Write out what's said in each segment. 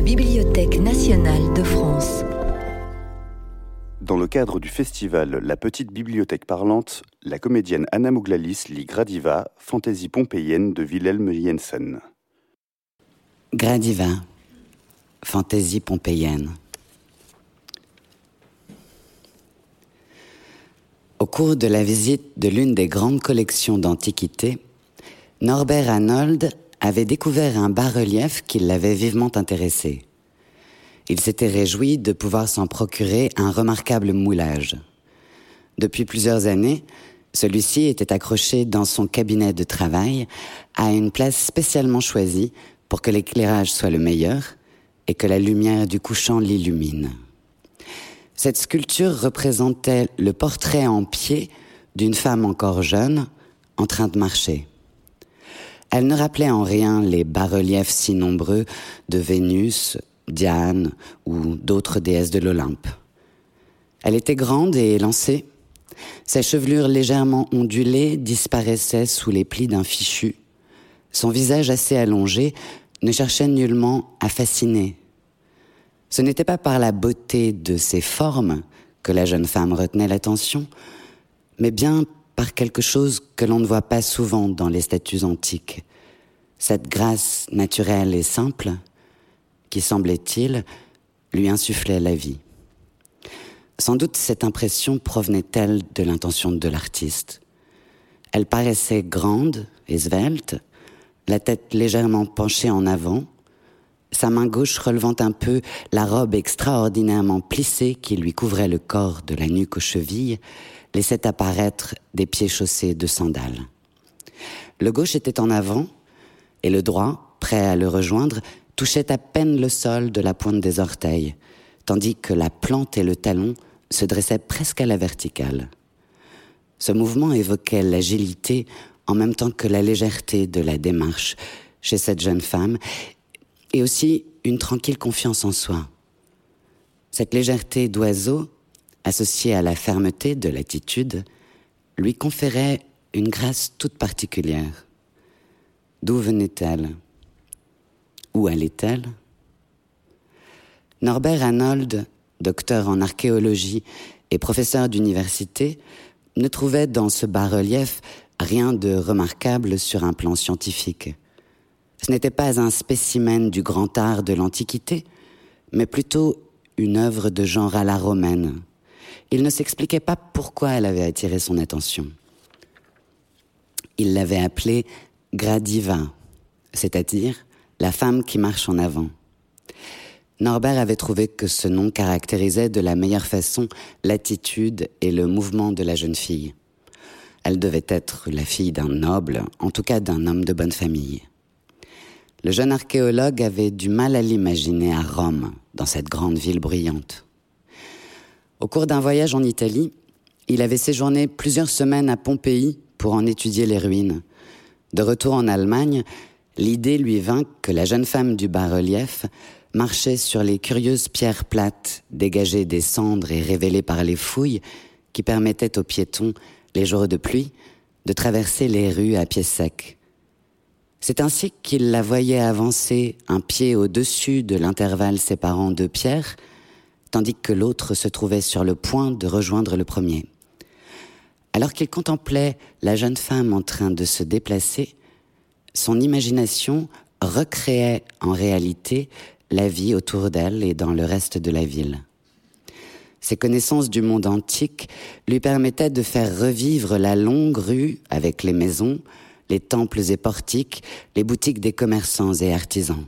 la Bibliothèque nationale de France. Dans le cadre du festival La Petite Bibliothèque Parlante, la comédienne Anna Mouglalis lit Gradiva, fantaisie pompéienne de Wilhelm Jensen. Gradiva, fantaisie pompéienne. Au cours de la visite de l'une des grandes collections d'antiquités, Norbert Arnold avait découvert un bas-relief qui l'avait vivement intéressé. Il s'était réjoui de pouvoir s'en procurer un remarquable moulage. Depuis plusieurs années, celui-ci était accroché dans son cabinet de travail à une place spécialement choisie pour que l'éclairage soit le meilleur et que la lumière du couchant l'illumine. Cette sculpture représentait le portrait en pied d'une femme encore jeune en train de marcher. Elle ne rappelait en rien les bas-reliefs si nombreux de Vénus, Diane ou d'autres déesses de l'Olympe. Elle était grande et élancée. Sa chevelure légèrement ondulée disparaissait sous les plis d'un fichu. Son visage assez allongé ne cherchait nullement à fasciner. Ce n'était pas par la beauté de ses formes que la jeune femme retenait l'attention, mais bien par quelque chose que l'on ne voit pas souvent dans les statues antiques. Cette grâce naturelle et simple qui, semblait-il, lui insufflait la vie. Sans doute cette impression provenait-elle de l'intention de l'artiste. Elle paraissait grande et svelte, la tête légèrement penchée en avant, sa main gauche relevant un peu la robe extraordinairement plissée qui lui couvrait le corps de la nuque aux chevilles, laissait apparaître des pieds chaussés de sandales. Le gauche était en avant, et le droit, prêt à le rejoindre, touchait à peine le sol de la pointe des orteils, tandis que la plante et le talon se dressaient presque à la verticale. Ce mouvement évoquait l'agilité en même temps que la légèreté de la démarche chez cette jeune femme, et aussi une tranquille confiance en soi. Cette légèreté d'oiseau associée à la fermeté de l'attitude, lui conférait une grâce toute particulière. D'où venait-elle? Où allait-elle? Norbert Arnold, docteur en archéologie et professeur d'université, ne trouvait dans ce bas-relief rien de remarquable sur un plan scientifique. Ce n'était pas un spécimen du grand art de l'Antiquité, mais plutôt une œuvre de genre à la romaine, il ne s'expliquait pas pourquoi elle avait attiré son attention. Il l'avait appelée Gradiva, c'est-à-dire la femme qui marche en avant. Norbert avait trouvé que ce nom caractérisait de la meilleure façon l'attitude et le mouvement de la jeune fille. Elle devait être la fille d'un noble, en tout cas d'un homme de bonne famille. Le jeune archéologue avait du mal à l'imaginer à Rome, dans cette grande ville bruyante. Au cours d'un voyage en Italie, il avait séjourné plusieurs semaines à Pompéi pour en étudier les ruines. De retour en Allemagne, l'idée lui vint que la jeune femme du bas-relief marchait sur les curieuses pierres plates dégagées des cendres et révélées par les fouilles qui permettaient aux piétons, les jours de pluie, de traverser les rues à pied sec. C'est ainsi qu'il la voyait avancer un pied au-dessus de l'intervalle séparant deux pierres, tandis que l'autre se trouvait sur le point de rejoindre le premier. Alors qu'il contemplait la jeune femme en train de se déplacer, son imagination recréait en réalité la vie autour d'elle et dans le reste de la ville. Ses connaissances du monde antique lui permettaient de faire revivre la longue rue avec les maisons, les temples et portiques, les boutiques des commerçants et artisans.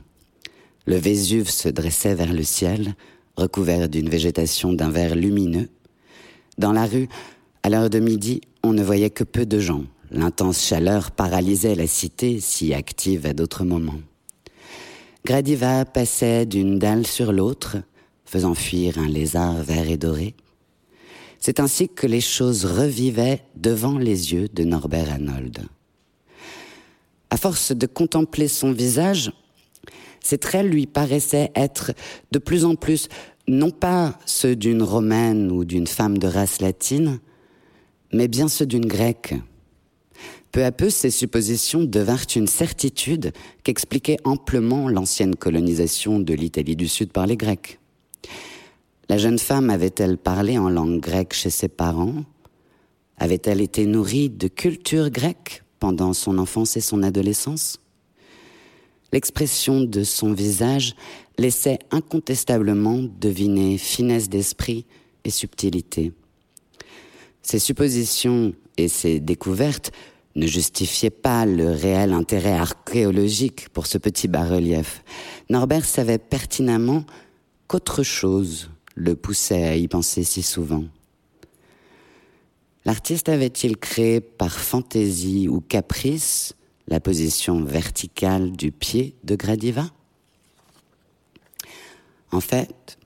Le Vésuve se dressait vers le ciel, recouvert d'une végétation d'un vert lumineux. Dans la rue, à l'heure de midi, on ne voyait que peu de gens. L'intense chaleur paralysait la cité, si active à d'autres moments. Gradiva passait d'une dalle sur l'autre, faisant fuir un lézard vert et doré. C'est ainsi que les choses revivaient devant les yeux de Norbert Arnold. À force de contempler son visage, ses traits lui paraissaient être de plus en plus non pas ceux d'une romaine ou d'une femme de race latine, mais bien ceux d'une grecque. Peu à peu, ces suppositions devinrent une certitude qu'expliquait amplement l'ancienne colonisation de l'Italie du Sud par les Grecs. La jeune femme avait-elle parlé en langue grecque chez ses parents? Avait-elle été nourrie de culture grecque pendant son enfance et son adolescence? L'expression de son visage laissait incontestablement deviner finesse d'esprit et subtilité. Ces suppositions et ces découvertes ne justifiait pas le réel intérêt archéologique pour ce petit bas-relief. Norbert savait pertinemment qu'autre chose le poussait à y penser si souvent. L'artiste avait-il créé par fantaisie ou caprice la position verticale du pied de Gradiva? En fait,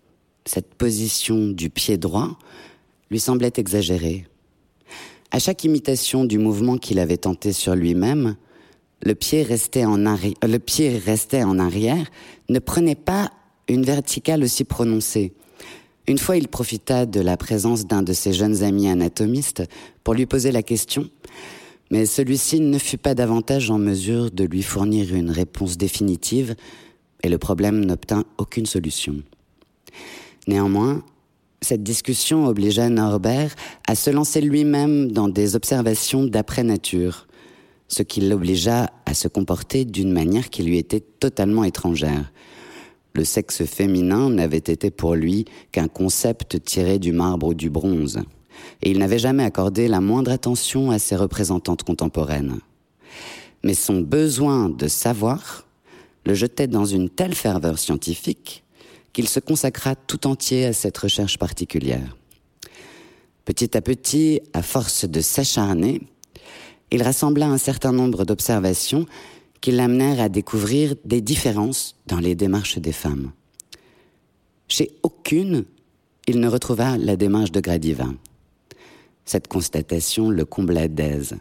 cette position du pied droit lui semblait exagérée. À chaque imitation du mouvement qu'il avait tenté sur lui-même, le pied restait en le pied restait en arrière, ne prenait pas une verticale aussi prononcée. Une fois, il profita de la présence d'un de ses jeunes amis anatomistes pour lui poser la question, mais celui-ci ne fut pas davantage en mesure de lui fournir une réponse définitive et le problème n'obtint aucune solution. Néanmoins, cette discussion obligea Norbert à se lancer lui-même dans des observations d'après-nature, ce qui l'obligea à se comporter d'une manière qui lui était totalement étrangère. Le sexe féminin n'avait été pour lui qu'un concept tiré du marbre ou du bronze, et il n'avait jamais accordé la moindre attention à ses représentantes contemporaines. Mais son besoin de savoir le jetait dans une telle ferveur scientifique qu'il se consacra tout entier à cette recherche particulière. Petit à petit, à force de s'acharner, il rassembla un certain nombre d'observations qui l'amenèrent à découvrir des différences dans les démarches des femmes. Chez aucune, il ne retrouva la démarche de Gradiva. Cette constatation le combla d'aise.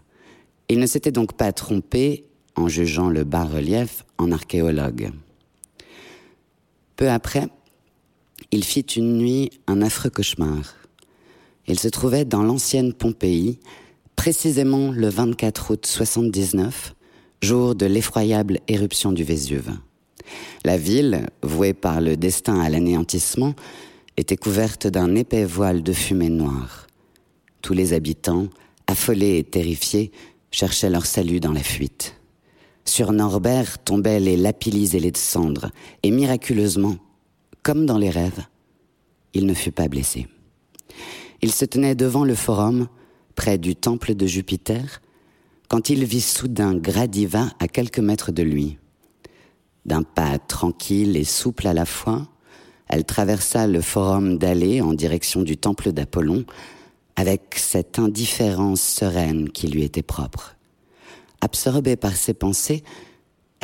Il ne s'était donc pas trompé en jugeant le bas-relief en archéologue. Peu après, il fit une nuit un affreux cauchemar. Il se trouvait dans l'ancienne Pompéi, précisément le 24 août 79, jour de l'effroyable éruption du Vésuve. La ville, vouée par le destin à l'anéantissement, était couverte d'un épais voile de fumée noire. Tous les habitants, affolés et terrifiés, cherchaient leur salut dans la fuite. Sur Norbert tombaient les lapis et les cendres, et miraculeusement, comme dans les rêves, il ne fut pas blessé. Il se tenait devant le forum, près du temple de Jupiter, quand il vit soudain Gradiva à quelques mètres de lui. D'un pas tranquille et souple à la fois, elle traversa le forum d'allée en direction du temple d'Apollon, avec cette indifférence sereine qui lui était propre. Absorbée par ses pensées,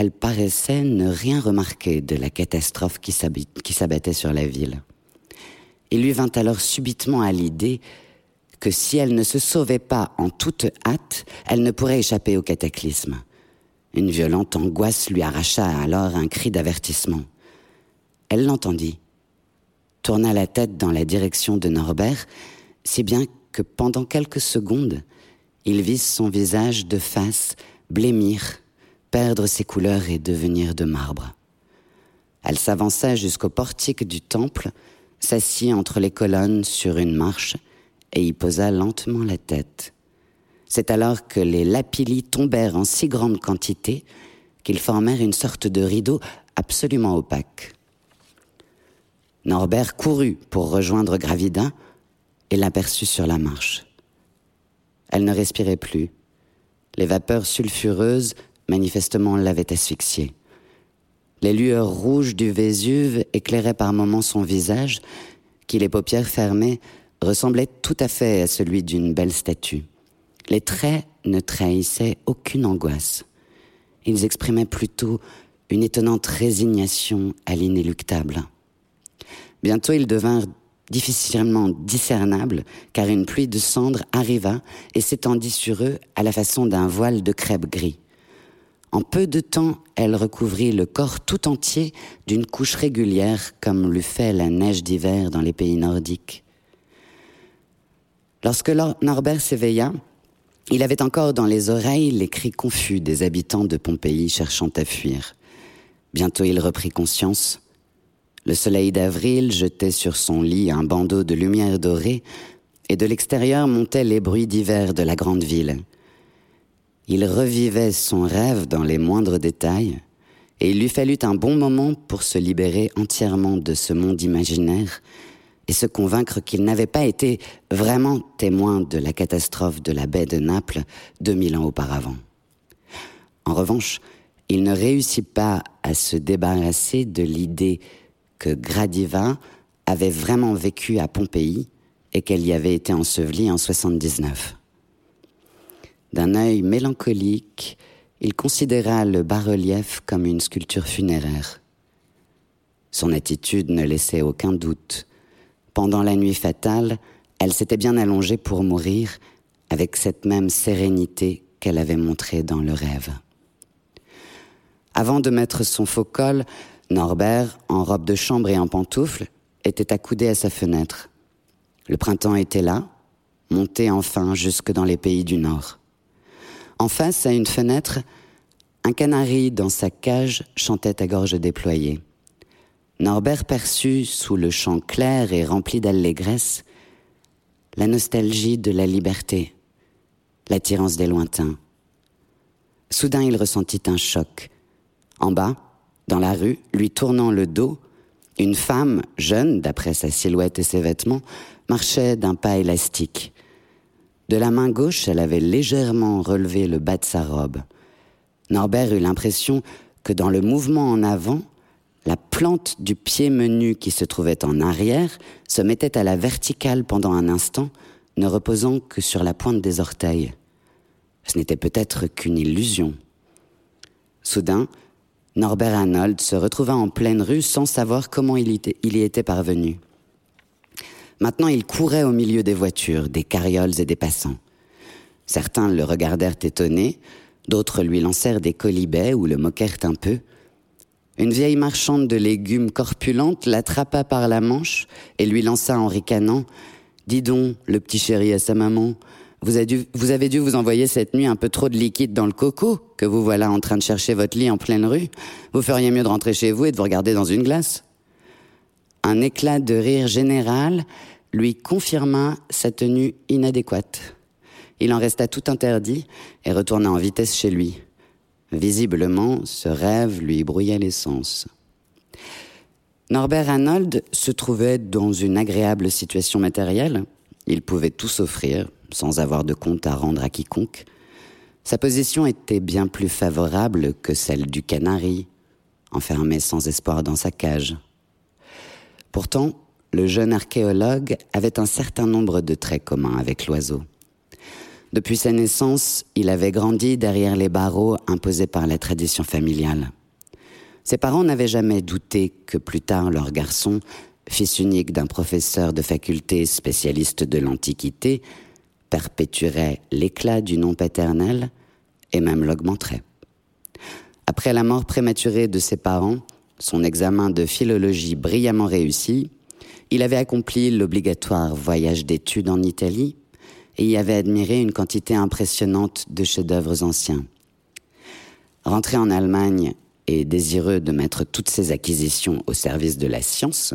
elle paraissait ne rien remarquer de la catastrophe qui s'abattait sur la ville. Il lui vint alors subitement à l'idée que si elle ne se sauvait pas en toute hâte, elle ne pourrait échapper au cataclysme. Une violente angoisse lui arracha alors un cri d'avertissement. Elle l'entendit, tourna la tête dans la direction de Norbert, si bien que pendant quelques secondes, il vit son visage de face blêmir perdre ses couleurs et devenir de marbre. Elle s'avança jusqu'au portique du temple, s'assit entre les colonnes sur une marche et y posa lentement la tête. C'est alors que les lapillis tombèrent en si grande quantité qu'ils formèrent une sorte de rideau absolument opaque. Norbert courut pour rejoindre Gravida et l'aperçut sur la marche. Elle ne respirait plus. Les vapeurs sulfureuses manifestement l'avait asphyxié. Les lueurs rouges du Vésuve éclairaient par moments son visage, qui, les paupières fermées, ressemblait tout à fait à celui d'une belle statue. Les traits ne trahissaient aucune angoisse. Ils exprimaient plutôt une étonnante résignation à l'inéluctable. Bientôt ils devinrent difficilement discernables, car une pluie de cendres arriva et s'étendit sur eux à la façon d'un voile de crêpe gris. En peu de temps, elle recouvrit le corps tout entier d'une couche régulière comme le fait la neige d'hiver dans les pays nordiques. Lorsque Norbert s'éveilla, Il avait encore dans les oreilles les cris confus des habitants de Pompéi cherchant à fuir. Bientôt il reprit conscience. Le soleil d'avril jetait sur son lit un bandeau de lumière dorée, et de l'extérieur montaient les bruits divers de la grande ville. Il revivait son rêve dans les moindres détails, et il lui fallut un bon moment pour se libérer entièrement de ce monde imaginaire et se convaincre qu'il n'avait pas été vraiment témoin de la catastrophe de la baie de Naples 2000 ans auparavant. En revanche, il ne réussit pas à se débarrasser de l'idée que Gradiva avait vraiment vécu à Pompéi et qu'elle y avait été ensevelie en 79. D'un œil mélancolique, il considéra le bas-relief comme une sculpture funéraire. Son attitude ne laissait aucun doute. Pendant la nuit fatale, elle s'était bien allongée pour mourir avec cette même sérénité qu'elle avait montrée dans le rêve. Avant de mettre son faux col, Norbert, en robe de chambre et en pantoufles, était accoudé à sa fenêtre. Le printemps était là, monté enfin jusque dans les pays du Nord. En face, à une fenêtre, un canari dans sa cage chantait à gorge déployée. Norbert perçut, sous le chant clair et rempli d'allégresse, la nostalgie de la liberté, l'attirance des lointains. Soudain, il ressentit un choc. En bas, dans la rue, lui tournant le dos, une femme, jeune d'après sa silhouette et ses vêtements, marchait d'un pas élastique. De la main gauche, elle avait légèrement relevé le bas de sa robe. Norbert eut l'impression que dans le mouvement en avant, la plante du pied menu qui se trouvait en arrière se mettait à la verticale pendant un instant, ne reposant que sur la pointe des orteils. Ce n'était peut-être qu'une illusion. Soudain, Norbert Arnold se retrouva en pleine rue sans savoir comment il y était parvenu. Maintenant, il courait au milieu des voitures, des carrioles et des passants. Certains le regardèrent étonné, d'autres lui lancèrent des colibets ou le moquèrent un peu. Une vieille marchande de légumes corpulente l'attrapa par la manche et lui lança en ricanant Dis donc, le petit chéri à sa maman, vous avez, dû, vous avez dû vous envoyer cette nuit un peu trop de liquide dans le coco, que vous voilà en train de chercher votre lit en pleine rue. Vous feriez mieux de rentrer chez vous et de vous regarder dans une glace. Un éclat de rire général lui confirma sa tenue inadéquate. Il en resta tout interdit et retourna en vitesse chez lui. Visiblement, ce rêve lui brouillait les sens. Norbert Arnold se trouvait dans une agréable situation matérielle. Il pouvait tout s'offrir, sans avoir de compte à rendre à quiconque. Sa position était bien plus favorable que celle du canari, enfermé sans espoir dans sa cage. Pourtant, le jeune archéologue avait un certain nombre de traits communs avec l'oiseau. Depuis sa naissance, il avait grandi derrière les barreaux imposés par la tradition familiale. Ses parents n'avaient jamais douté que plus tard leur garçon, fils unique d'un professeur de faculté spécialiste de l'Antiquité, perpétuerait l'éclat du nom paternel et même l'augmenterait. Après la mort prématurée de ses parents, son examen de philologie brillamment réussi, il avait accompli l'obligatoire voyage d'études en Italie et y avait admiré une quantité impressionnante de chefs-d'œuvre anciens. Rentré en Allemagne et désireux de mettre toutes ses acquisitions au service de la science,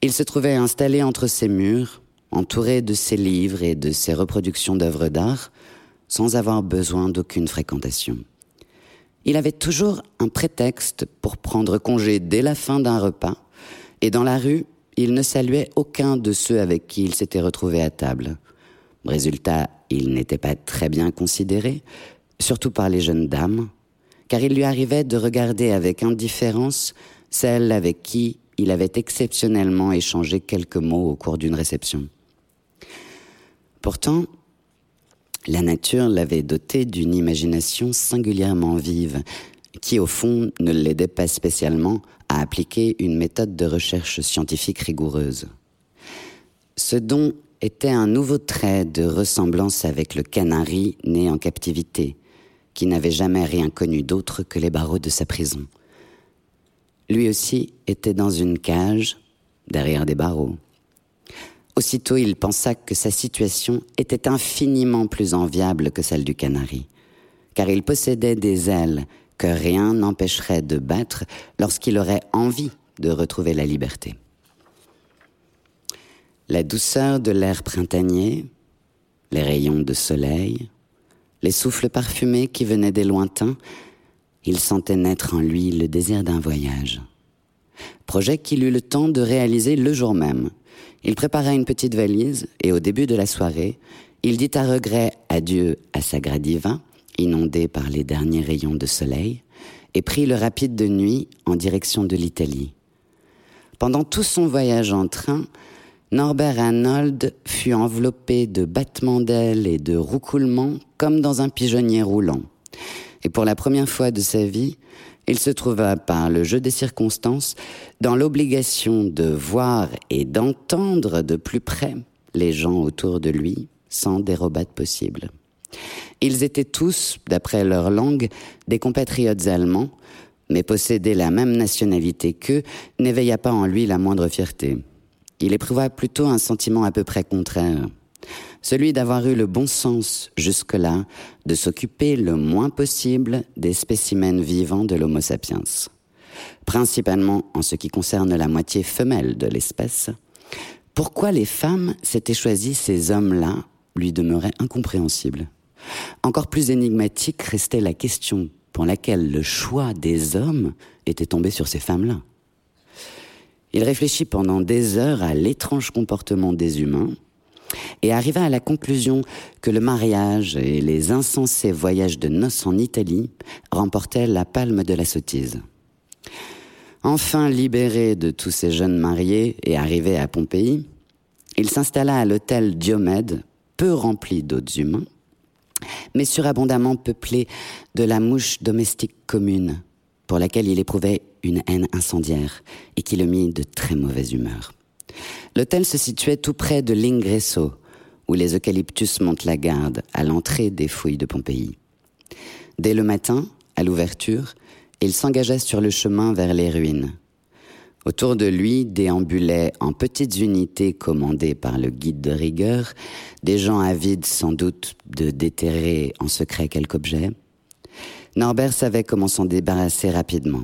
il se trouvait installé entre ses murs, entouré de ses livres et de ses reproductions d'œuvres d'art, sans avoir besoin d'aucune fréquentation. Il avait toujours un prétexte pour prendre congé dès la fin d'un repas, et dans la rue, il ne saluait aucun de ceux avec qui il s'était retrouvé à table. Résultat, il n'était pas très bien considéré, surtout par les jeunes dames, car il lui arrivait de regarder avec indifférence celles avec qui il avait exceptionnellement échangé quelques mots au cours d'une réception. Pourtant, la nature l'avait doté d'une imagination singulièrement vive, qui au fond ne l'aidait pas spécialement à appliquer une méthode de recherche scientifique rigoureuse. Ce don était un nouveau trait de ressemblance avec le canari né en captivité, qui n'avait jamais rien connu d'autre que les barreaux de sa prison. Lui aussi était dans une cage, derrière des barreaux. Aussitôt, il pensa que sa situation était infiniment plus enviable que celle du canari, car il possédait des ailes que rien n'empêcherait de battre lorsqu'il aurait envie de retrouver la liberté. La douceur de l'air printanier, les rayons de soleil, les souffles parfumés qui venaient des lointains, il sentait naître en lui le désir d'un voyage. Projet qu'il eut le temps de réaliser le jour même. Il prépara une petite valise et au début de la soirée, il dit à regret adieu à sa Gradiva, inondée par les derniers rayons de soleil, et prit le rapide de nuit en direction de l'Italie. Pendant tout son voyage en train, Norbert Arnold fut enveloppé de battements d'ailes et de roucoulements comme dans un pigeonnier roulant. Et pour la première fois de sa vie, il se trouva par le jeu des circonstances dans l'obligation de voir et d'entendre de plus près les gens autour de lui sans dérobade possible. Ils étaient tous, d'après leur langue, des compatriotes allemands, mais posséder la même nationalité qu'eux n'éveilla pas en lui la moindre fierté. Il éprouva plutôt un sentiment à peu près contraire, celui d'avoir eu le bon sens jusque-là de s'occuper le moins possible des spécimens vivants de l'Homo sapiens, principalement en ce qui concerne la moitié femelle de l'espèce. Pourquoi les femmes s'étaient choisies ces hommes-là lui demeurait incompréhensible. Encore plus énigmatique restait la question pour laquelle le choix des hommes était tombé sur ces femmes-là. Il réfléchit pendant des heures à l'étrange comportement des humains et arriva à la conclusion que le mariage et les insensés voyages de noces en Italie remportaient la palme de la sottise. Enfin libéré de tous ces jeunes mariés et arrivé à Pompéi, il s'installa à l'hôtel Diomède, peu rempli d'autres humains, mais surabondamment peuplé de la mouche domestique commune, pour laquelle il éprouvait une haine incendiaire et qui le mit de très mauvaise humeur. L'hôtel se situait tout près de l'Ingresso, où les eucalyptus montent la garde à l'entrée des fouilles de Pompéi. Dès le matin, à l'ouverture, il s'engagea sur le chemin vers les ruines. Autour de lui déambulaient en petites unités commandées par le guide de rigueur des gens avides sans doute de déterrer en secret quelque objet. Norbert savait comment s'en débarrasser rapidement.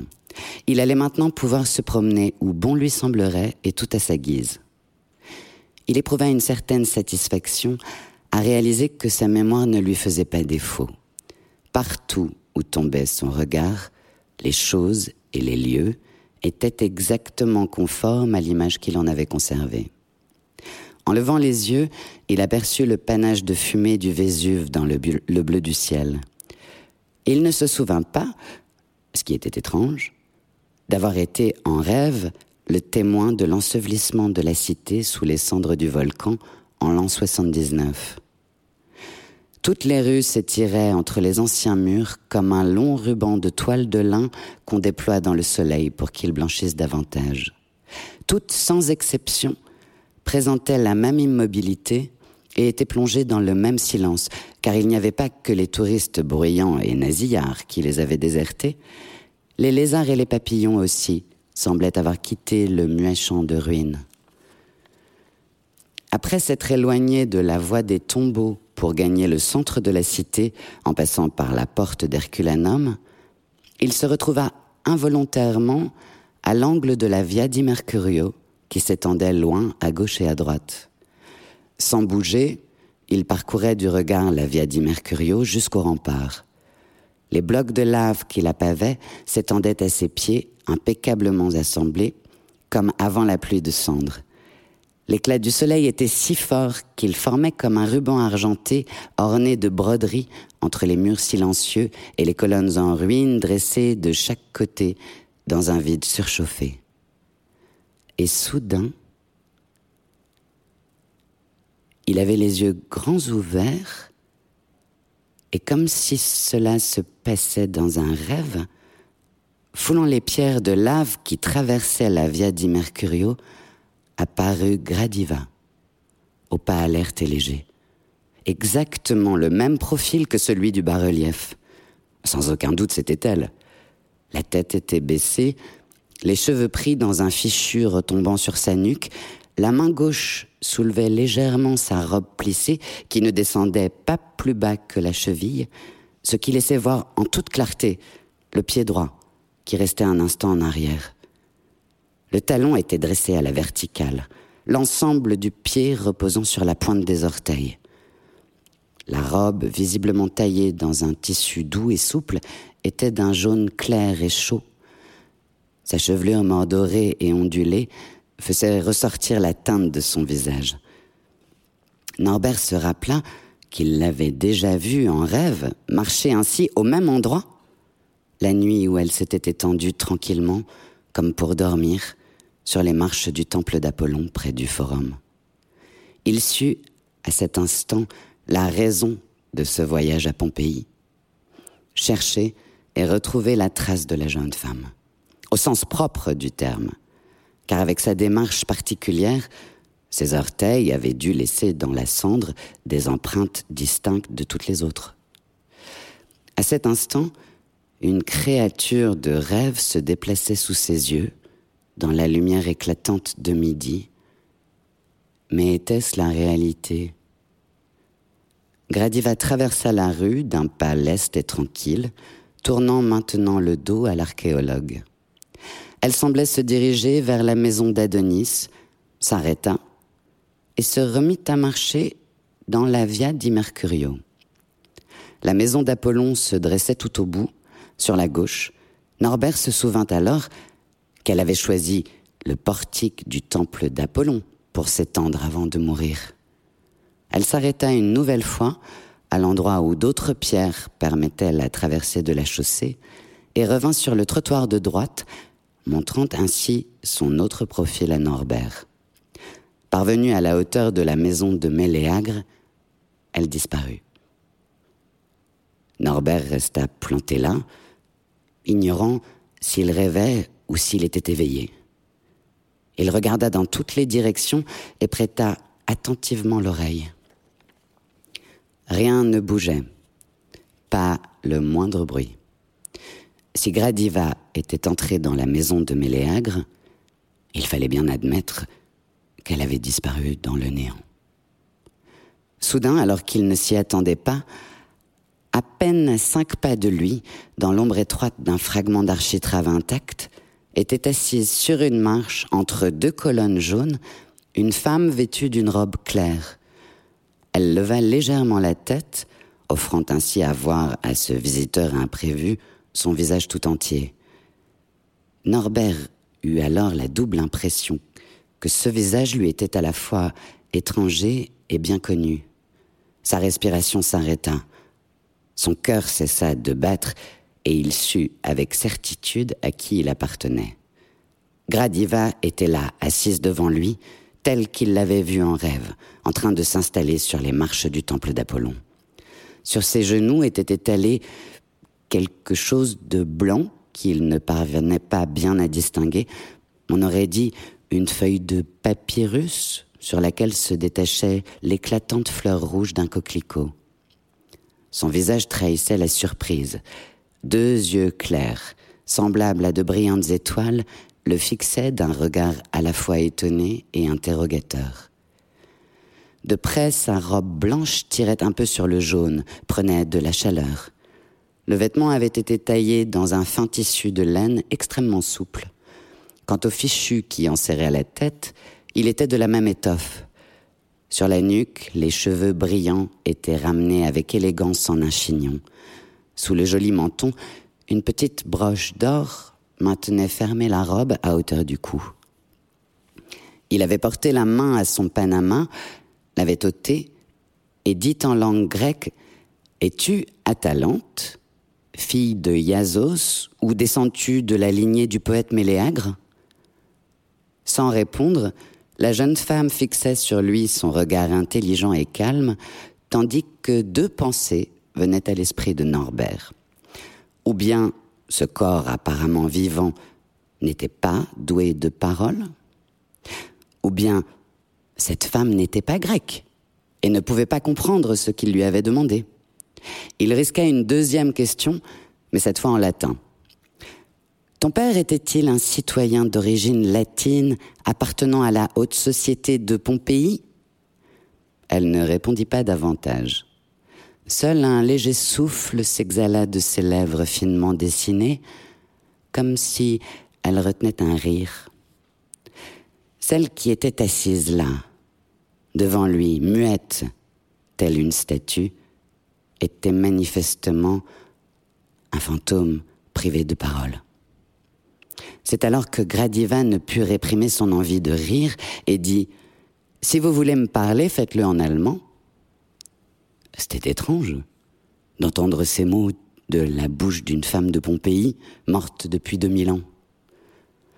Il allait maintenant pouvoir se promener où bon lui semblerait et tout à sa guise. Il éprouva une certaine satisfaction à réaliser que sa mémoire ne lui faisait pas défaut. Partout où tombait son regard, les choses et les lieux étaient exactement conformes à l'image qu'il en avait conservée. En levant les yeux, il aperçut le panache de fumée du Vésuve dans le, bleu du ciel. Il ne se souvint pas, ce qui était étrange, d'avoir été en rêve le témoin de l'ensevelissement de la cité sous les cendres du volcan en l'an 79. Toutes les rues s'étiraient entre les anciens murs comme un long ruban de toile de lin qu'on déploie dans le soleil pour qu'ils blanchissent davantage. Toutes, sans exception, présentaient la même immobilité et étaient plongées dans le même silence, car il n'y avait pas que les touristes bruyants et nasillards qui les avaient désertés, les lézards et les papillons aussi semblaient avoir quitté le muet champ de ruines. Après s'être éloigné de la voie des tombeaux pour gagner le centre de la cité en passant par la porte d'Herculanum, il se retrouva involontairement à l'angle de la Via di Mercurio qui s'étendait loin à gauche et à droite. Sans bouger, il parcourait du regard la Via di Mercurio jusqu'au rempart. Les blocs de lave qui la pavaient s'étendaient à ses pieds, impeccablement assemblés, comme avant la pluie de cendres. L'éclat du soleil était si fort qu'il formait comme un ruban argenté orné de broderies entre les murs silencieux et les colonnes en ruine dressées de chaque côté dans un vide surchauffé. Et soudain, il avait les yeux grands ouverts et comme si cela se passait dans un rêve, foulant les pierres de lave qui traversaient la Via di Mercurio, apparut Gradiva, au pas alerte et léger. Exactement le même profil que celui du bas-relief. Sans aucun doute, c'était elle. La tête était baissée, les cheveux pris dans un fichu retombant sur sa nuque, la main gauche soulevait légèrement sa robe plissée qui ne descendait pas plus bas que la cheville, ce qui laissait voir en toute clarté le pied droit qui restait un instant en arrière. Le talon était dressé à la verticale, l'ensemble du pied reposant sur la pointe des orteils. La robe, visiblement taillée dans un tissu doux et souple, était d'un jaune clair et chaud. Sa chevelure mordorée et ondulée faisait ressortir la teinte de son visage. Norbert se rappela qu'il l'avait déjà vue en rêve marcher ainsi au même endroit, la nuit où elle s'était étendue tranquillement, comme pour dormir, sur les marches du temple d'Apollon près du forum. Il sut, à cet instant, la raison de ce voyage à Pompéi. Chercher et retrouver la trace de la jeune femme, au sens propre du terme, car avec sa démarche particulière, ses orteils avaient dû laisser dans la cendre des empreintes distinctes de toutes les autres. À cet instant, une créature de rêve se déplaçait sous ses yeux, dans la lumière éclatante de midi. Mais était-ce la réalité? Gradiva traversa la rue d'un pas leste et tranquille, tournant maintenant le dos à l'archéologue. Elle semblait se diriger vers la maison d'Adonis, s'arrêta et se remit à marcher dans la Via di Mercurio. La maison d'Apollon se dressait tout au bout, sur la gauche. Norbert se souvint alors qu'elle avait choisi le portique du temple d'Apollon pour s'étendre avant de mourir. Elle s'arrêta une nouvelle fois à l'endroit où d'autres pierres permettaient la traversée de la chaussée et revint sur le trottoir de droite, montrant ainsi son autre profil à Norbert. Parvenue à la hauteur de la maison de Méléagre, elle disparut. Norbert resta planté là, ignorant s'il rêvait ou s'il était éveillé. Il regarda dans toutes les directions et prêta attentivement l'oreille. Rien ne bougeait, pas le moindre bruit. Si Gradiva était entrée dans la maison de Méléagre, il fallait bien admettre qu'elle avait disparu dans le néant. Soudain, alors qu'il ne s'y attendait pas, à peine cinq pas de lui, dans l'ombre étroite d'un fragment d'architrave intact, était assise sur une marche entre deux colonnes jaunes une femme vêtue d'une robe claire. Elle leva légèrement la tête, offrant ainsi à voir à ce visiteur imprévu son visage tout entier. Norbert eut alors la double impression que ce visage lui était à la fois étranger et bien connu. Sa respiration s'arrêta. Son cœur cessa de battre et il sut avec certitude à qui il appartenait. Gradiva était là, assise devant lui, telle qu'il l'avait vue en rêve, en train de s'installer sur les marches du temple d'Apollon. Sur ses genoux était étalé quelque chose de blanc qu'il ne parvenait pas bien à distinguer. On aurait dit une feuille de papyrus sur laquelle se détachait l'éclatante fleur rouge d'un coquelicot. Son visage trahissait la surprise. Deux yeux clairs, semblables à de brillantes étoiles, le fixaient d'un regard à la fois étonné et interrogateur. De près, sa robe blanche tirait un peu sur le jaune, prenait de la chaleur. Le vêtement avait été taillé dans un fin tissu de laine extrêmement souple. Quant au fichu qui en serrait la tête, il était de la même étoffe. Sur la nuque, les cheveux brillants étaient ramenés avec élégance en un chignon. Sous le joli menton, une petite broche d'or maintenait fermée la robe à hauteur du cou. Il avait porté la main à son panama, l'avait ôté et dit en langue grecque Es-tu Atalante, fille de Iazos, ou descends-tu de la lignée du poète Méléagre? Sans répondre, la jeune femme fixait sur lui son regard intelligent et calme, tandis que deux pensées venaient à l'esprit de Norbert. Ou bien ce corps apparemment vivant n'était pas doué de parole, ou bien cette femme n'était pas grecque et ne pouvait pas comprendre ce qu'il lui avait demandé? Il risqua une deuxième question, mais cette fois en latin. Ton père était-il un citoyen d'origine latine appartenant à la haute société de Pompéi? Elle ne répondit pas davantage. Seul un léger souffle s'exhala de ses lèvres finement dessinées, comme si elle retenait un rire. Celle qui était assise là, devant lui, muette, telle une statue, était manifestement un fantôme privé de parole. C'est alors que Gradiva ne put réprimer son envie de rire et dit Si vous voulez me parler, faites-le en allemand. C'était étrange d'entendre ces mots de la bouche d'une femme de Pompéi, morte depuis 2000 ans.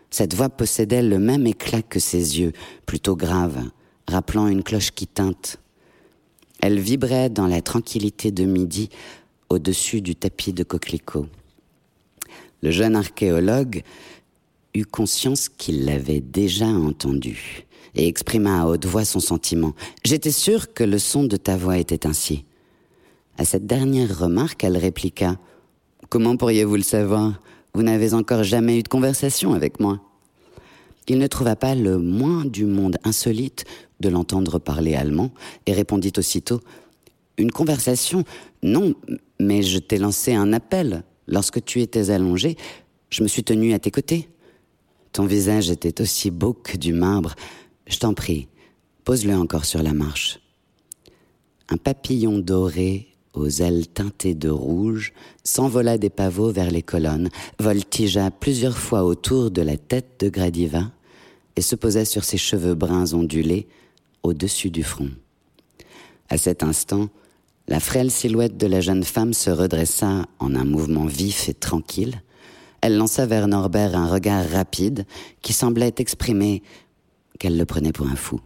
Cette voix possédait le même éclat que ses yeux, plutôt graves, rappelant une cloche qui tinte. Elle vibrait dans la tranquillité de midi au-dessus du tapis de coquelicots. Le jeune archéologue eut conscience qu'il l'avait déjà entendu et exprima à haute voix son sentiment. J'étais sûr que le son de ta voix était ainsi. À cette dernière remarque, elle répliqua Comment pourriez-vous le savoir? Vous n'avez encore jamais eu de conversation avec moi. Il ne trouva pas le moins du monde insolite de l'entendre parler allemand et répondit aussitôt Une conversation Non, mais je t'ai lancé un appel. Lorsque tu étais allongé, je me suis tenu à tes côtés. Ton visage était aussi beau que du marbre. Je t'en prie, pose-le encore sur la marche. Un papillon doré aux ailes teintées de rouge, s'envola des pavots vers les colonnes, voltigea plusieurs fois autour de la tête de Gradiva et se posa sur ses cheveux bruns ondulés au-dessus du front. À cet instant, la frêle silhouette de la jeune femme se redressa en un mouvement vif et tranquille. Elle lança vers Norbert un regard rapide qui semblait exprimer qu'elle le prenait pour un fou.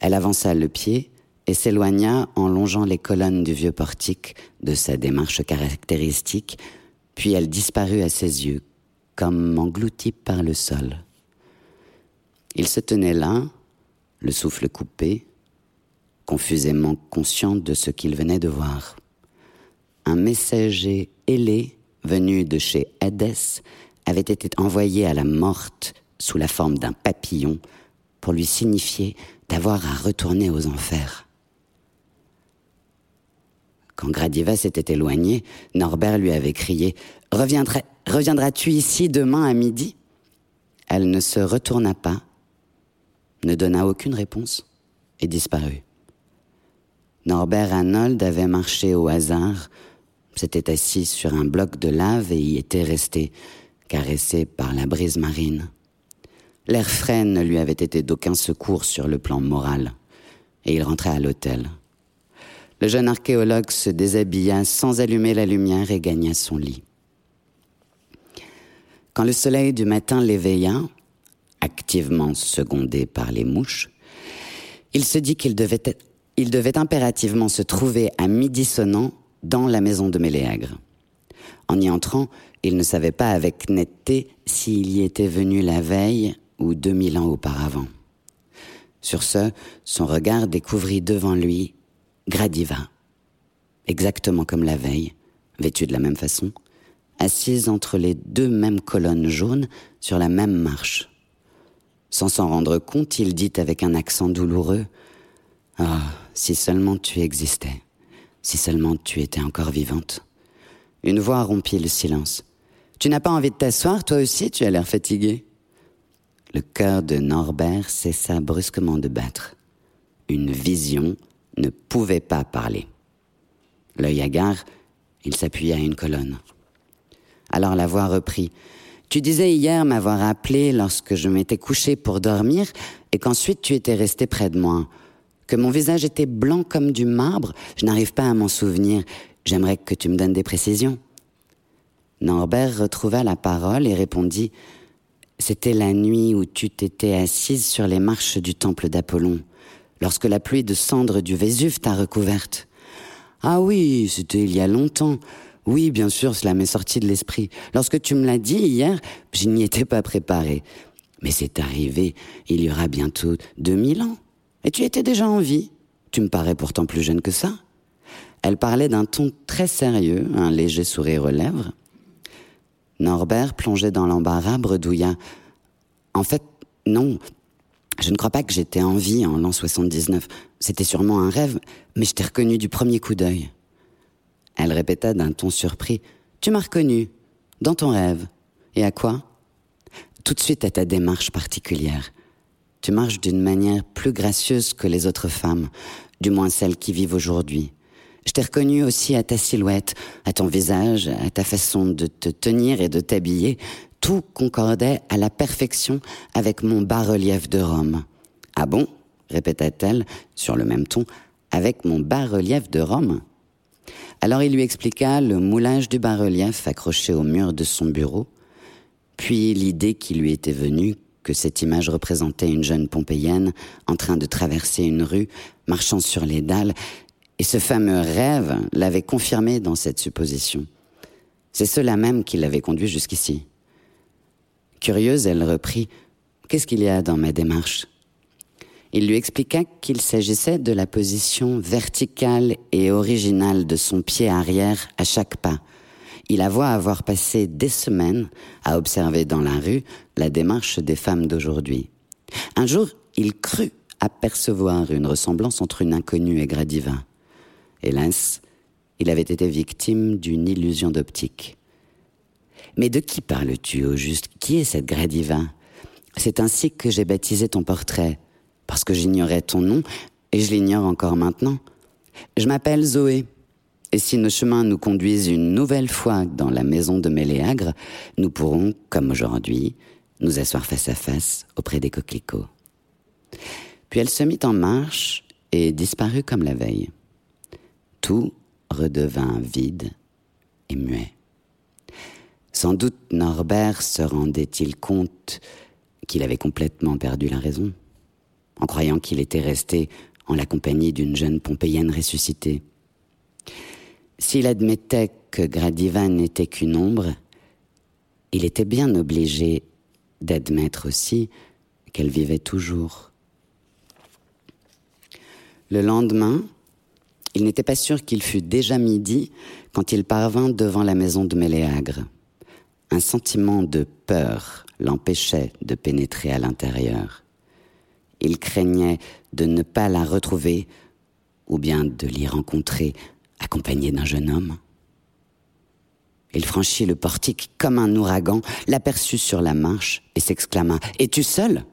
Elle avança le pied s'éloigna en longeant les colonnes du vieux portique de sa démarche caractéristique, puis elle disparut à ses yeux, comme engloutie par le sol. Il se tenait là, le souffle coupé, confusément conscient de ce qu'il venait de voir. Un messager ailé, venu de chez Hadès, avait été envoyé à la morte sous la forme d'un papillon pour lui signifier d'avoir à retourner aux enfers. Quand Gradiva s'était éloigné, Norbert lui avait crié Reviendras-tu ici demain à midi? Elle ne se retourna pas, ne donna aucune réponse et disparut. Norbert Arnold avait marché au hasard, s'était assis sur un bloc de lave et y était resté, caressé par la brise marine. L'air frais ne lui avait été d'aucun secours sur le plan moral, et il rentrait à l'hôtel. Le jeune archéologue se déshabilla sans allumer la lumière et gagna son lit. Quand le soleil du matin l'éveilla, activement secondé par les mouches, il se dit qu'il devait, impérativement se trouver à midi sonnant dans la maison de Méléagre. En y entrant, il ne savait pas avec netteté s'il y était venu la veille ou deux mille ans auparavant. Sur ce, son regard découvrit devant lui Gradiva, exactement comme la veille, vêtue de la même façon, assise entre les deux mêmes colonnes jaunes sur la même marche. Sans s'en rendre compte, il dit avec un accent douloureux Ah, si seulement tu existais, si seulement tu étais encore vivante. Une voix rompit le silence. Tu n'as pas envie de t'asseoir, toi aussi, tu as l'air fatigué. Le cœur de Norbert cessa brusquement de battre. Une vision ne pouvait pas parler. L'œil hagard, il s'appuya à une colonne. Alors la voix reprit. Tu disais hier m'avoir appelé lorsque je m'étais couché pour dormir et qu'ensuite tu étais resté près de moi. Que mon visage était blanc comme du marbre, je n'arrive pas à m'en souvenir. J'aimerais que tu me donnes des précisions. Norbert retrouva la parole et répondit C'était la nuit où tu t'étais assise sur les marches du temple d'Apollon lorsque la pluie de cendres du Vésuve t'a recouverte. Ah oui, c'était il y a longtemps. Oui, bien sûr, cela m'est sorti de l'esprit. Lorsque tu me l'as dit hier, je n'y étais pas préparé. Mais c'est arrivé il y aura bientôt 2000 ans. Et tu étais déjà en vie. Tu me parais pourtant plus jeune que ça. Elle parlait d'un ton très sérieux, un léger sourire aux lèvres. Norbert, plongé dans l'embarras, bredouilla. En fait, non. Je ne crois pas que j'étais en vie en l'an 79. C'était sûrement un rêve, mais je t'ai reconnu du premier coup d'œil. Elle répéta d'un ton surpris. Tu m'as reconnu. Dans ton rêve. Et à quoi? Tout de suite à ta démarche particulière. Tu marches d'une manière plus gracieuse que les autres femmes, du moins celles qui vivent aujourd'hui. Je t'ai reconnu aussi à ta silhouette, à ton visage, à ta façon de te tenir et de t'habiller. Tout concordait à la perfection avec mon bas-relief de Rome. Ah bon? répéta-t-elle sur le même ton, avec mon bas-relief de Rome Alors il lui expliqua le moulage du bas-relief accroché au mur de son bureau, puis l'idée qui lui était venue que cette image représentait une jeune Pompéienne en train de traverser une rue, marchant sur les dalles, et ce fameux rêve l'avait confirmé dans cette supposition. C'est cela même qui l'avait conduit jusqu'ici. Curieuse, elle reprit Qu'est-ce qu'il y a dans ma démarche? Il lui expliqua qu'il s'agissait de la position verticale et originale de son pied arrière à chaque pas, il avoua avoir passé des semaines à observer dans la rue la démarche des femmes d'aujourd'hui. Un jour, il crut apercevoir une ressemblance entre une inconnue et Gradiva. Hélas, il avait été victime d'une illusion d'optique. Mais de qui parles-tu au juste? Qui est cette Gradiva C'est ainsi que j'ai baptisé ton portrait, parce que j'ignorais ton nom, et je l'ignore encore maintenant. Je m'appelle Zoé. Et si nos chemins nous conduisent une nouvelle fois dans la maison de Méléagre, nous pourrons, comme aujourd'hui, nous asseoir face à face auprès des coquelicots. Puis elle se mit en marche et disparut comme la veille. Tout redevint vide et muet. Sans doute Norbert se rendait-il compte qu'il avait complètement perdu la raison, en croyant qu'il était resté en la compagnie d'une jeune Pompéienne ressuscitée. S'il admettait que Gradiva n'était qu'une ombre, il était bien obligé d'admettre aussi qu'elle vivait toujours. Le lendemain, il n'était pas sûr qu'il fût déjà midi quand il parvint devant la maison de Méléagre. Un sentiment de peur l'empêchait de pénétrer à l'intérieur. Il craignait de ne pas la retrouver ou bien de l'y rencontrer accompagné d'un jeune homme. Il franchit le portique comme un ouragan, l'aperçut sur la marche et s'exclama Es-tu seul?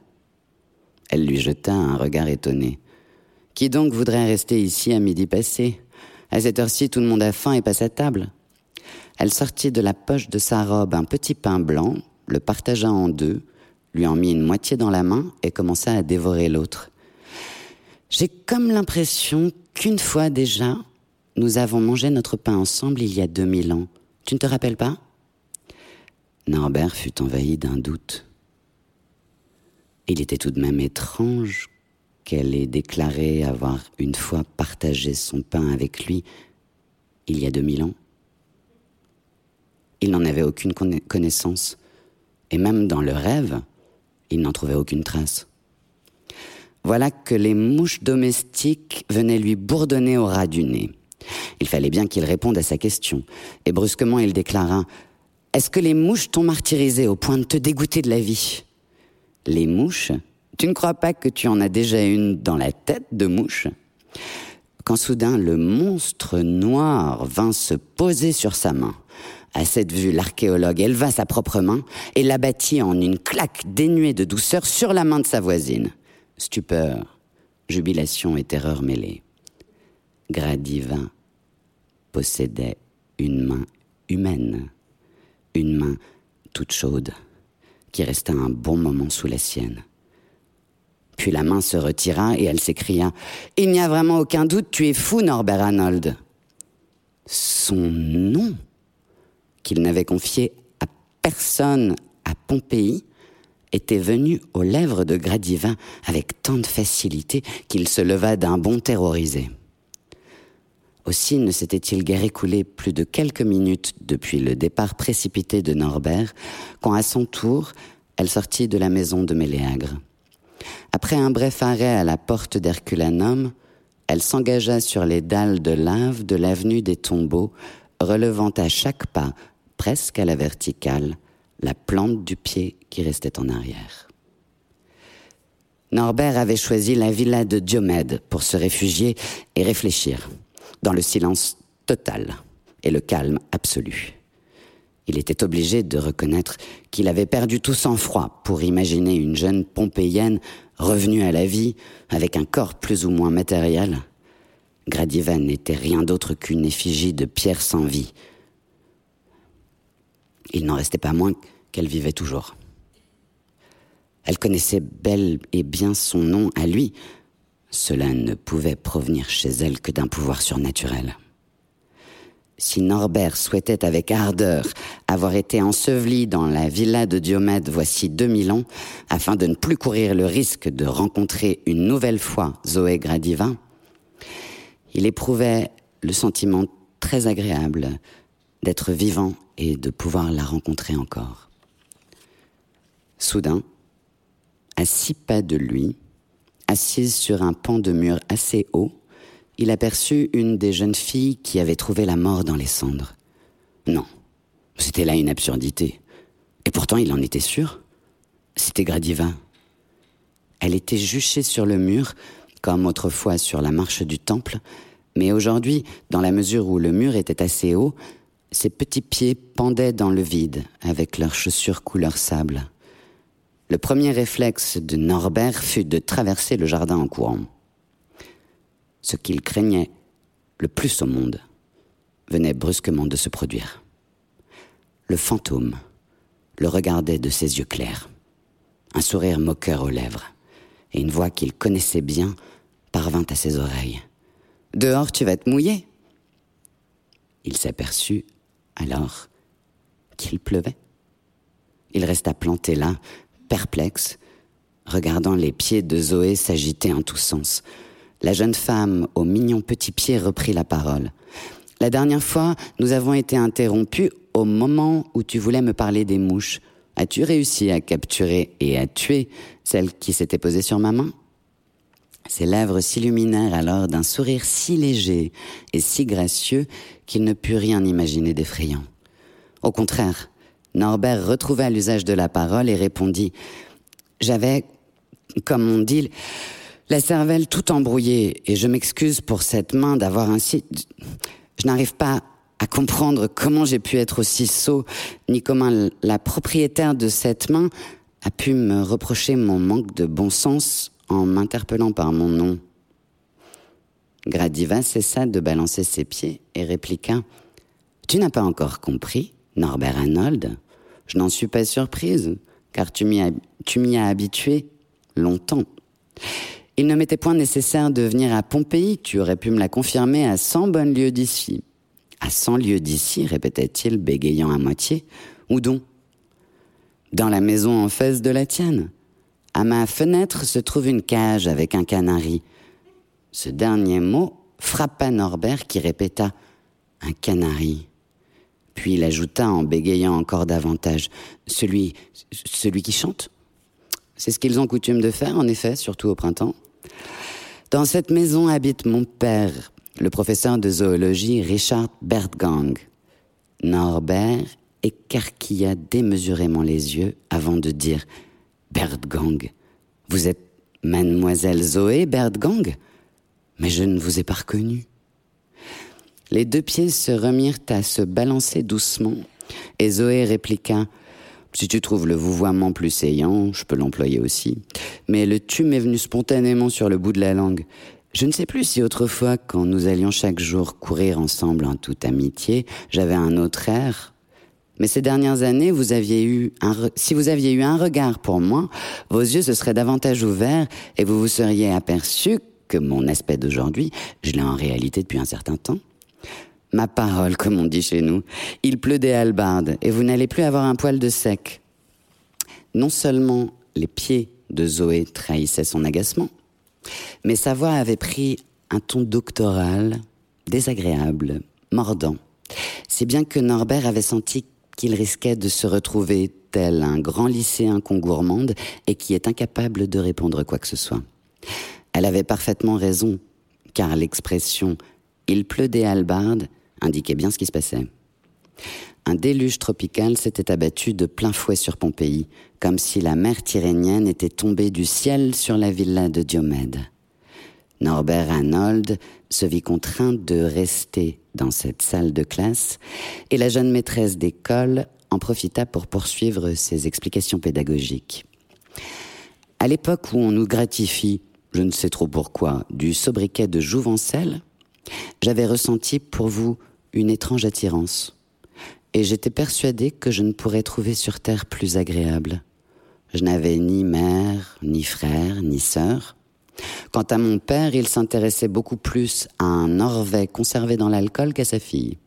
Elle lui jeta un regard étonné. Qui donc voudrait rester ici à midi passé? À cette heure-ci, tout le monde a faim et passe à table. Elle sortit de la poche de sa robe un petit pain blanc, le partagea en deux, lui en mit une moitié dans la main et commença à dévorer l'autre. J'ai comme l'impression qu'une fois déjà, nous avons mangé notre pain ensemble il y a deux mille ans. Tu ne te rappelles pas? Norbert fut envahi d'un doute. Il était tout de même étrange qu'elle ait déclaré avoir une fois partagé son pain avec lui il y a deux mille ans. Il n'en avait aucune connaissance, et même dans le rêve, il n'en trouvait aucune trace. Voilà que les mouches domestiques venaient lui bourdonner au ras du nez. Il fallait bien qu'il réponde à sa question. Et brusquement, il déclara Est-ce que les mouches t'ont martyrisé au point de te dégoûter de la vie? Les mouches Tu ne crois pas que tu en as déjà une dans la tête de mouche? Quand soudain le monstre noir vint se poser sur sa main. À cette vue, l'archéologue éleva sa propre main et l'abattit en une claque dénuée de douceur sur la main de sa voisine. Stupeur, jubilation et terreur mêlées. Gradivin possédait une main humaine, une main toute chaude, qui resta un bon moment sous la sienne. Puis la main se retira et elle s'écria Il n'y a vraiment aucun doute, tu es fou, Norbert Arnold. Son nom, qu'il n'avait confié à personne à Pompéi, était venu aux lèvres de Gradivin avec tant de facilité qu'il se leva d'un bond terrorisé. Aussi ne s'était-il guère écoulé plus de quelques minutes depuis le départ précipité de Norbert, quand à son tour, elle sortit de la maison de Méléagre. Après un bref arrêt à la porte d'Herculanum, elle s'engagea sur les dalles de lave de l'avenue des tombeaux, relevant à chaque pas presque à la verticale, la plante du pied qui restait en arrière. Norbert avait choisi la villa de Diomède pour se réfugier et réfléchir, dans le silence total et le calme absolu. Il était obligé de reconnaître qu'il avait perdu tout sang-froid pour imaginer une jeune Pompéienne revenue à la vie avec un corps plus ou moins matériel. Gradiva n'était rien d'autre qu'une effigie de pierre sans vie. Il n'en restait pas moins qu'elle vivait toujours. Elle connaissait bel et bien son nom à lui. Cela ne pouvait provenir chez elle que d'un pouvoir surnaturel. Si Norbert souhaitait avec ardeur avoir été enseveli dans la villa de Diomède voici 2000 ans, afin de ne plus courir le risque de rencontrer une nouvelle fois Zoé Gradiva, il éprouvait le sentiment très agréable d'être vivant et de pouvoir la rencontrer encore. Soudain, à six pas de lui, assise sur un pan de mur assez haut, il aperçut une des jeunes filles qui avait trouvé la mort dans les cendres. Non, c'était là une absurdité. Et pourtant il en était sûr. C'était Gradiva. Elle était juchée sur le mur, comme autrefois sur la marche du temple, mais aujourd'hui, dans la mesure où le mur était assez haut, ses petits pieds pendaient dans le vide avec leurs chaussures couleur sable. Le premier réflexe de Norbert fut de traverser le jardin en courant. Ce qu'il craignait le plus au monde venait brusquement de se produire. Le fantôme le regardait de ses yeux clairs, un sourire moqueur aux lèvres, et une voix qu'il connaissait bien parvint à ses oreilles. Dehors, tu vas te mouiller. Il s'aperçut alors qu'il pleuvait. Il resta planté là, perplexe, regardant les pieds de Zoé s'agiter en tous sens. La jeune femme aux mignons petits pieds reprit la parole. La dernière fois, nous avons été interrompus au moment où tu voulais me parler des mouches. As-tu réussi à capturer et à tuer celle qui s'était posée sur ma main? Ses lèvres s'illuminèrent alors d'un sourire si léger et si gracieux qu'il ne put rien imaginer d'effrayant. Au contraire, Norbert retrouva l'usage de la parole et répondit J'avais, comme on dit, la cervelle tout embrouillée et je m'excuse pour cette main d'avoir ainsi. Je n'arrive pas à comprendre comment j'ai pu être aussi sot, ni comment la propriétaire de cette main a pu me reprocher mon manque de bon sens en m'interpellant par mon nom. Gradiva cessa de balancer ses pieds et répliqua Tu n'as pas encore compris, Norbert Arnold? Je n'en suis pas surprise, car tu m'y as, habitué longtemps. Il ne m'était point nécessaire de venir à Pompéi, tu aurais pu me la confirmer à cent bonnes lieues d'ici. À cent lieues d'ici, répétait-il, bégayant à moitié. Où donc? Dans la maison en face de la tienne. À ma fenêtre se trouve une cage avec un canari. Ce dernier mot frappa Norbert qui répéta un canari. Puis il ajouta en bégayant encore davantage Celui, celui qui chante C'est ce qu'ils ont coutume de faire, en effet, surtout au printemps. Dans cette maison habite mon père, le professeur de zoologie Richard Bertgang. Norbert écarquilla démesurément les yeux avant de dire Bertgang. Vous êtes mademoiselle Zoé Bertgang Mais je ne vous ai pas reconnue. Les deux pieds se remirent à se balancer doucement, et Zoé répliqua Si tu trouves le vouvoiement plus saillant, je peux l'employer aussi. Mais le tu m'est venu spontanément sur le bout de la langue. Je ne sais plus si autrefois, quand nous allions chaque jour courir ensemble en toute amitié, j'avais un autre air, mais ces dernières années, vous aviez eu un si vous aviez eu un regard pour moi, vos yeux se seraient davantage ouverts et vous vous seriez aperçu que mon aspect d'aujourd'hui, je l'ai en réalité depuis un certain temps. Ma parole, comme on dit chez nous, il pleut des halbardes et vous n'allez plus avoir un poil de sec. Non seulement les pieds de Zoé trahissaient son agacement, mais sa voix avait pris un ton doctoral, désagréable, mordant. C'est bien que Norbert avait senti qu'il risquait de se retrouver tel un grand lycéen qu'on gourmande et qui est incapable de répondre quoi que ce soit. Elle avait parfaitement raison, car l'expression il pleut des halbardes indiquait bien ce qui se passait. un déluge tropical s'était abattu de plein fouet sur Pompéi, comme si la mer tyrénienne était tombée du ciel sur la villa de Diomède. Norbert Arnold se vit contraint de rester dans cette salle de classe et la jeune maîtresse d'école en profita pour poursuivre ses explications pédagogiques. À l'époque où on nous gratifie, je ne sais trop pourquoi, du sobriquet de Jouvencel, j'avais ressenti pour vous une étrange attirance et j'étais persuadé que je ne pourrais trouver sur terre plus agréable. Je n'avais ni mère, ni frère, ni sœur. Quant à mon père, il s'intéressait beaucoup plus à un Norvais conservé dans l'alcool qu'à sa fille.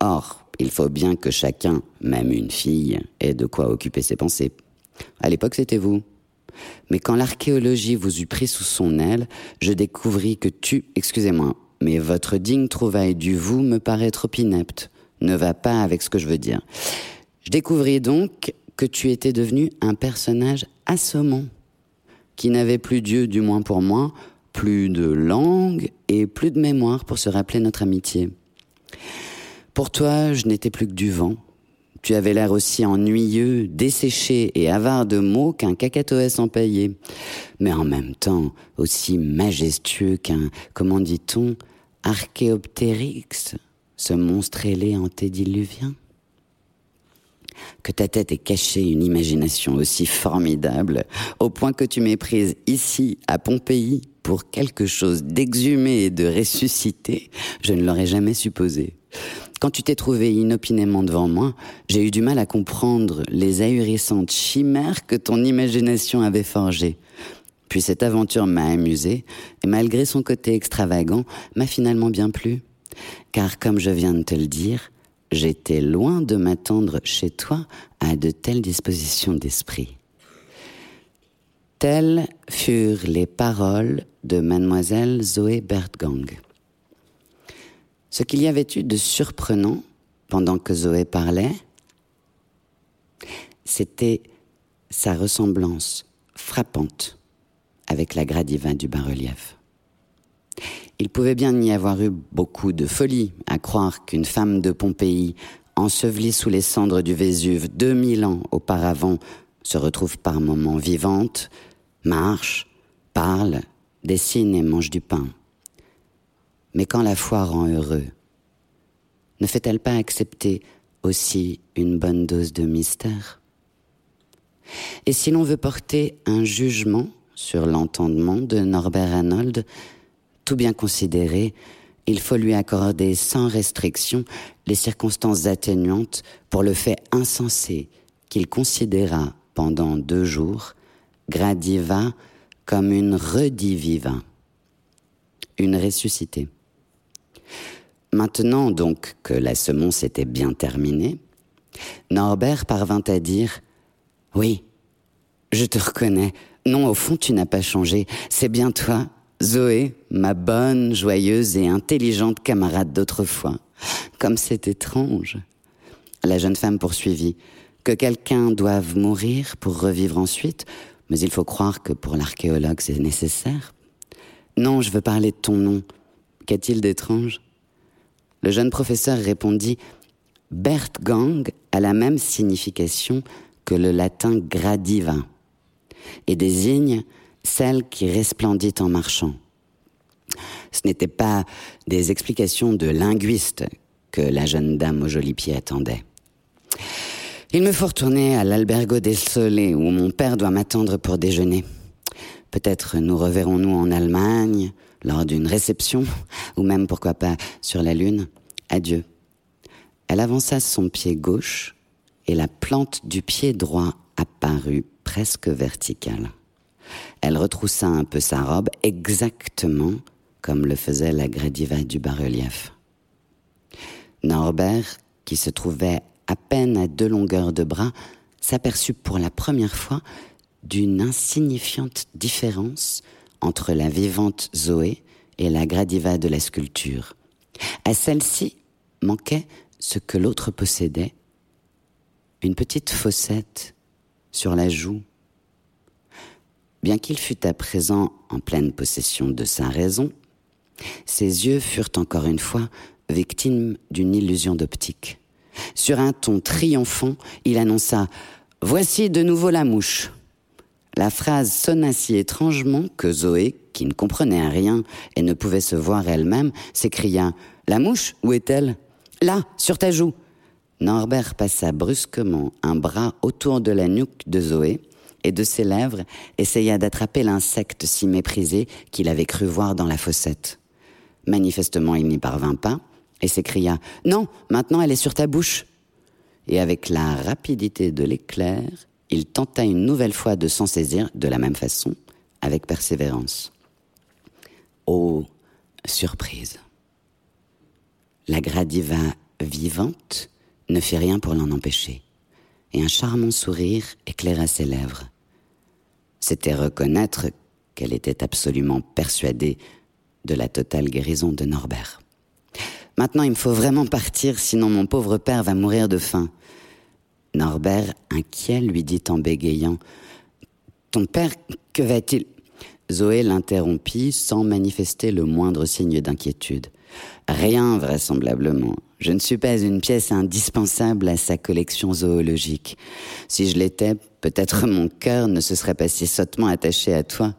Or, il faut bien que chacun, même une fille, ait de quoi occuper ses pensées. À l'époque, c'était vous. Mais quand l'archéologie vous eut pris sous son aile, je découvris que tu, excusez-moi, mais votre digne trouvaille du vous me paraît trop inepte ne va pas avec ce que je veux dire. Je découvris donc que tu étais devenu un personnage assommant, qui n'avait plus Dieu, du moins pour moi, plus de langue et plus de mémoire pour se rappeler notre amitié. Pour toi, je n'étais plus que du vent. Tu avais l'air aussi ennuyeux, desséché et avare de mots qu'un cacatoès empaillé, mais en même temps aussi majestueux qu'un, comment dit-on, archéoptérix ce monstre ailé antédiluvien que ta tête ait caché une imagination aussi formidable, au point que tu m'aies prise ici, à Pompéi, pour quelque chose d'exhumé et de ressuscité, je ne l'aurais jamais supposé. Quand tu t'es trouvé inopinément devant moi, j'ai eu du mal à comprendre les ahurissantes chimères que ton imagination avait forgées. Puis cette aventure m'a amusé, et malgré son côté extravagant, m'a finalement bien plu car comme je viens de te le dire, j'étais loin de m'attendre chez toi à de telles dispositions d'esprit. Telles furent les paroles de mademoiselle Zoé Bertgang. Ce qu'il y avait eu de surprenant pendant que Zoé parlait, c'était sa ressemblance frappante avec la Gradiva du bas-relief. Il pouvait bien y avoir eu beaucoup de folie à croire qu'une femme de Pompéi, ensevelie sous les cendres du Vésuve deux mille ans auparavant, se retrouve par moments vivante, marche, parle, dessine et mange du pain. Mais quand la foi rend heureux, ne fait-elle pas accepter aussi une bonne dose de mystère? Et si l'on veut porter un jugement sur l'entendement de Norbert Arnold, tout bien considéré, il faut lui accorder sans restriction les circonstances atténuantes pour le fait insensé qu'il considéra pendant deux jours Gradiva comme une rediviva, une ressuscitée. Maintenant donc que la semonce était bien terminée, Norbert parvint à dire Oui, je te reconnais. Non, au fond, tu n'as pas changé. C'est bien toi, Zoé, ma bonne, joyeuse et intelligente camarade d'autrefois. Comme c'est étrange. La jeune femme poursuivit. Que quelqu'un doive mourir pour revivre ensuite, mais il faut croire que pour l'archéologue c'est nécessaire. Non, je veux parler de ton nom. Qu'a-t-il d'étrange? Le jeune professeur répondit Bertgang a la même signification que le latin gradiva et désigne celle qui resplendit en marchant. Ce n'étaient pas des explications de linguiste que la jeune dame au joli pied attendait. Il me faut retourner à l'albergo del Sole où mon père doit m'attendre pour déjeuner. Peut-être nous reverrons-nous en Allemagne, lors d'une réception, ou même pourquoi pas sur la Lune. Adieu. Elle avança son pied gauche et la plante du pied droit apparut presque verticale. Elle retroussa un peu sa robe exactement comme le faisait la Gradiva du bas-relief. Norbert, qui se trouvait à peine à deux longueurs de bras, s'aperçut pour la première fois d'une insignifiante différence entre la vivante Zoé et la Gradiva de la sculpture. À celle-ci manquait ce que l'autre possédait, une petite fossette sur la joue Bien qu'il fût à présent en pleine possession de sa raison, ses yeux furent encore une fois victimes d'une illusion d'optique. Sur un ton triomphant, il annonça Voici de nouveau la mouche. La phrase sonna si étrangement que Zoé, qui ne comprenait rien et ne pouvait se voir elle-même, s'écria La mouche, où est-elle Là, sur ta joue. Norbert passa brusquement un bras autour de la nuque de Zoé et de ses lèvres essaya d'attraper l'insecte si méprisé qu'il avait cru voir dans la fossette. Manifestement, il n'y parvint pas et s'écria Non, maintenant elle est sur ta bouche. Et avec la rapidité de l'éclair, il tenta une nouvelle fois de s'en saisir de la même façon, avec persévérance. Oh, surprise. La gradiva vivante ne fit rien pour l'en empêcher, et un charmant sourire éclaira ses lèvres. C'était reconnaître qu'elle était absolument persuadée de la totale guérison de Norbert. Maintenant, il me faut vraiment partir, sinon mon pauvre père va mourir de faim. Norbert, inquiet, lui dit en bégayant Ton père, que va-t-il? Zoé l'interrompit sans manifester le moindre signe d'inquiétude. Rien, vraisemblablement. Je ne suis pas une pièce indispensable à sa collection zoologique. Si je l'étais, peut-être mon cœur ne se serait pas si sottement attaché à toi.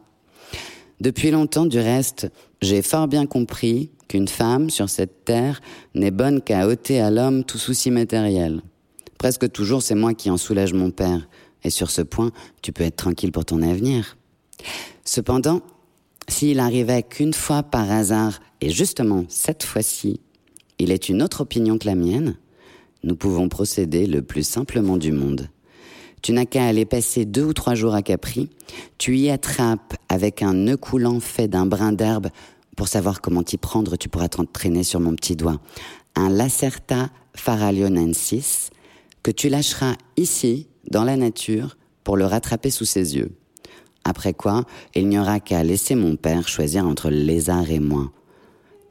Depuis longtemps, du reste, j'ai fort bien compris qu'une femme sur cette terre n'est bonne qu'à ôter à l'homme tout souci matériel. Presque toujours, c'est moi qui en soulage mon père. Et sur ce point, tu peux être tranquille pour ton avenir. Cependant, s'il arrivait qu'une fois par hasard, et justement cette fois-ci, il est une autre opinion que la mienne, nous pouvons procéder le plus simplement du monde. Tu n'as qu'à aller passer deux ou trois jours à Capri, tu y attrapes avec un nœud coulant fait d'un brin d'herbe, pour savoir comment t'y prendre, tu pourras t'entraîner sur mon petit doigt, un Lacerta faralionensis, que tu lâcheras ici, dans la nature, pour le rattraper sous ses yeux. Après quoi, il n'y aura qu'à laisser mon père choisir entre le lézard et moi.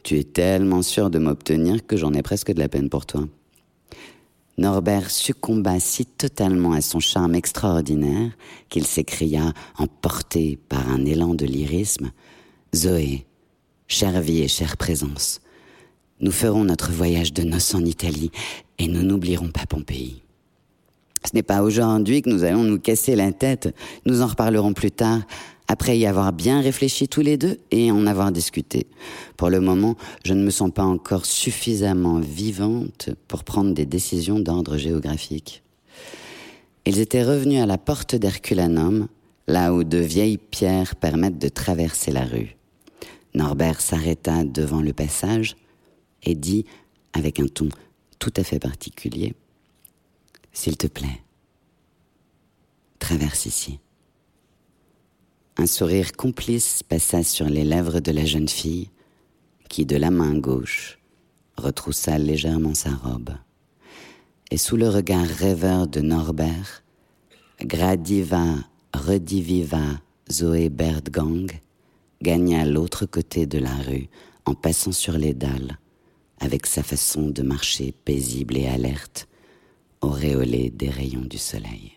Tu es tellement sûr de m'obtenir que j'en ai presque de la peine pour toi. Norbert succomba si totalement à son charme extraordinaire qu'il s'écria, emporté par un élan de lyrisme, Zoé, chère vie et chère présence, nous ferons notre voyage de noces en Italie et nous n'oublierons pas Pompéi. Ce n'est pas aujourd'hui que nous allons nous casser la tête. Nous en reparlerons plus tard, après y avoir bien réfléchi tous les deux et en avoir discuté. Pour le moment, je ne me sens pas encore suffisamment vivante pour prendre des décisions d'ordre géographique. Ils étaient revenus à la porte d'Herculanum, là où de vieilles pierres permettent de traverser la rue. Norbert s'arrêta devant le passage et dit, avec un ton tout à fait particulier, s'il te plaît, traverse ici. Un sourire complice passa sur les lèvres de la jeune fille, qui de la main gauche retroussa légèrement sa robe. Et sous le regard rêveur de Norbert, gradiva, rediviva Zoé Berdgang gagna l'autre côté de la rue en passant sur les dalles, avec sa façon de marcher paisible et alerte, auréolé des rayons du soleil.